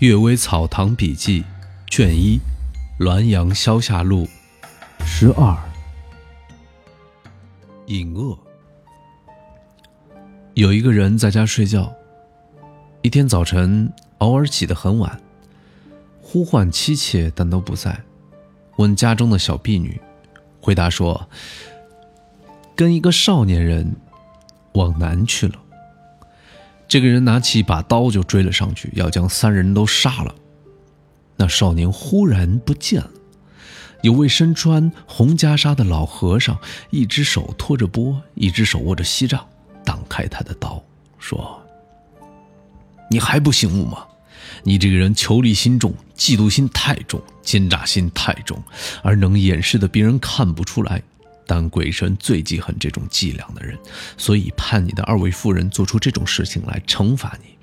《阅微草堂笔记》卷一，《滦阳消夏录》十二。隐恶。有一个人在家睡觉，一天早晨偶尔起得很晚，呼唤妻妾，但都不在。问家中的小婢女，回答说：“跟一个少年人往南去了。”这个人拿起一把刀就追了上去，要将三人都杀了。那少年忽然不见了。有位身穿红袈裟的老和尚，一只手托着钵，一只手握着锡杖，挡开他的刀，说：“你还不醒悟吗？你这个人求利心重，嫉妒心太重，奸诈心太重，而能掩饰的别人看不出来。”但鬼神最记恨这种伎俩的人，所以判你的二位夫人做出这种事情来惩罚你。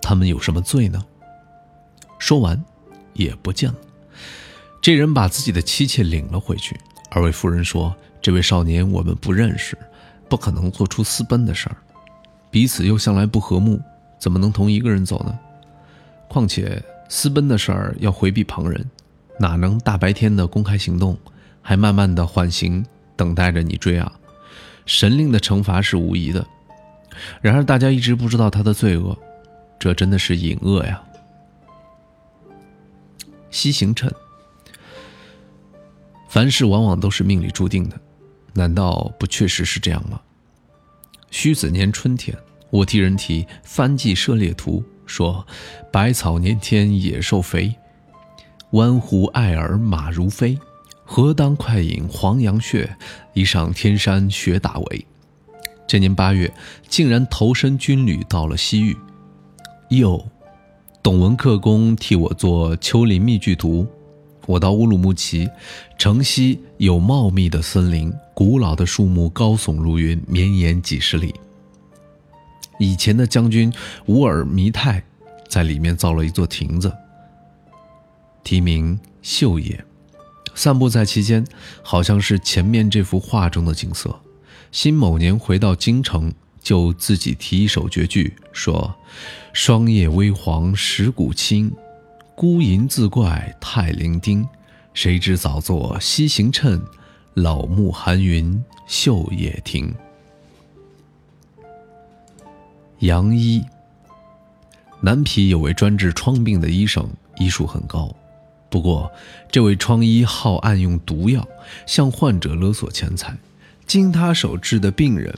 他们有什么罪呢？说完，也不见了。这人把自己的妻妾领了回去。二位夫人说：“这位少年我们不认识，不可能做出私奔的事儿，彼此又向来不和睦，怎么能同一个人走呢？况且私奔的事儿要回避旁人，哪能大白天的公开行动，还慢慢的缓刑？”等待着你追啊！神令的惩罚是无疑的，然而大家一直不知道他的罪恶，这真的是隐恶呀。西行辰，凡事往往都是命里注定的，难道不确实是这样吗？虚子年春天，我替人题番记涉猎图说：“百草年天野兽肥，弯湖爱儿马如飞。”何当快饮黄羊血，一上天山雪打为。这年八月，竟然投身军旅到了西域。又，董文克公替我做丘陵密剧图。我到乌鲁木齐，城西有茂密的森林，古老的树木高耸入云，绵延几十里。以前的将军乌尔弥泰在里面造了一座亭子，题名秀野。散步在其间，好像是前面这幅画中的景色。辛某年回到京城，就自己提一首绝句，说：“霜叶微黄石谷青，孤吟自怪太伶仃。谁知早作西行趁，老木寒云秀野亭。”杨医，南皮有位专治疮病的医生，医术很高。不过，这位疮医好暗用毒药，向患者勒索钱财。经他手治的病人，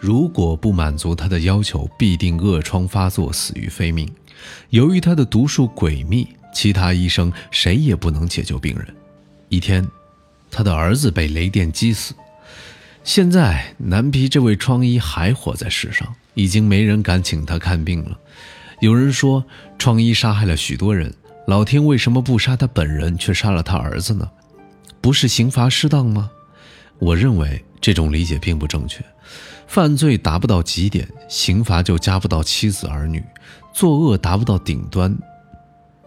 如果不满足他的要求，必定恶疮发作，死于非命。由于他的毒术诡秘，其他医生谁也不能解救病人。一天，他的儿子被雷电击死。现在，南皮这位疮医还活在世上，已经没人敢请他看病了。有人说，疮医杀害了许多人。老天为什么不杀他本人，却杀了他儿子呢？不是刑罚适当吗？我认为这种理解并不正确。犯罪达不到极点，刑罚就加不到妻子儿女；作恶达不到顶端，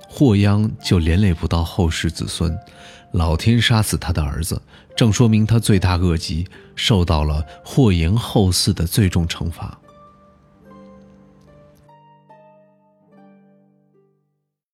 祸殃就连累不到后世子孙。老天杀死他的儿子，正说明他罪大恶极，受到了祸延后嗣的最重惩罚。